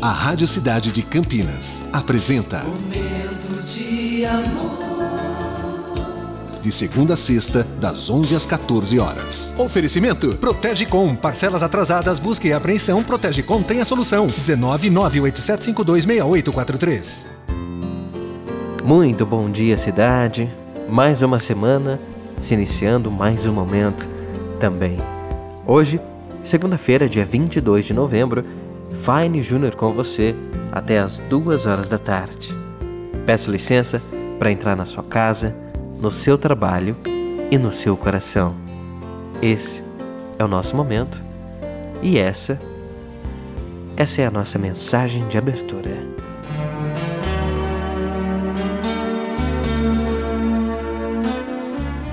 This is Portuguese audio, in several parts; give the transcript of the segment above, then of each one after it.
A Rádio Cidade de Campinas apresenta Momento de amor. De segunda a sexta, das 11 às 14 horas. Oferecimento: Protege Com. Parcelas atrasadas, busca e apreensão. Protege Com tem a solução. 19987526843. Muito bom dia, cidade. Mais uma semana, se iniciando mais um momento também. Hoje, segunda-feira, dia 22 de novembro, Fine Júnior com você até as duas horas da tarde. Peço licença para entrar na sua casa, no seu trabalho e no seu coração. Esse é o nosso momento e essa, essa é a nossa mensagem de abertura.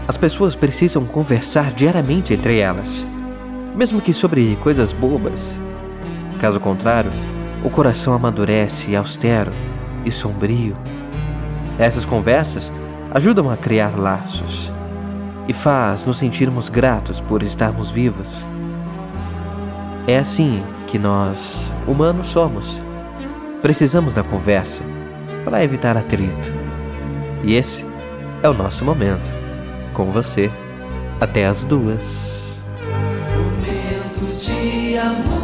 As pessoas precisam conversar diariamente entre elas, mesmo que sobre coisas bobas Caso contrário, o coração amadurece austero e sombrio. Essas conversas ajudam a criar laços e faz nos sentirmos gratos por estarmos vivos. É assim que nós, humanos, somos. Precisamos da conversa para evitar atrito. E esse é o nosso momento. Com você, até as duas. Momento de amor.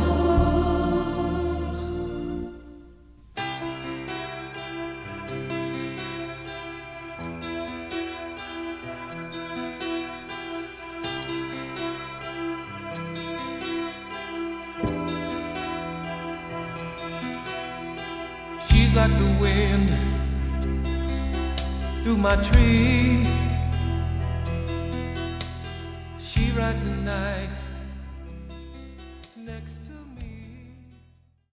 Like the wind through my tree. She rides the night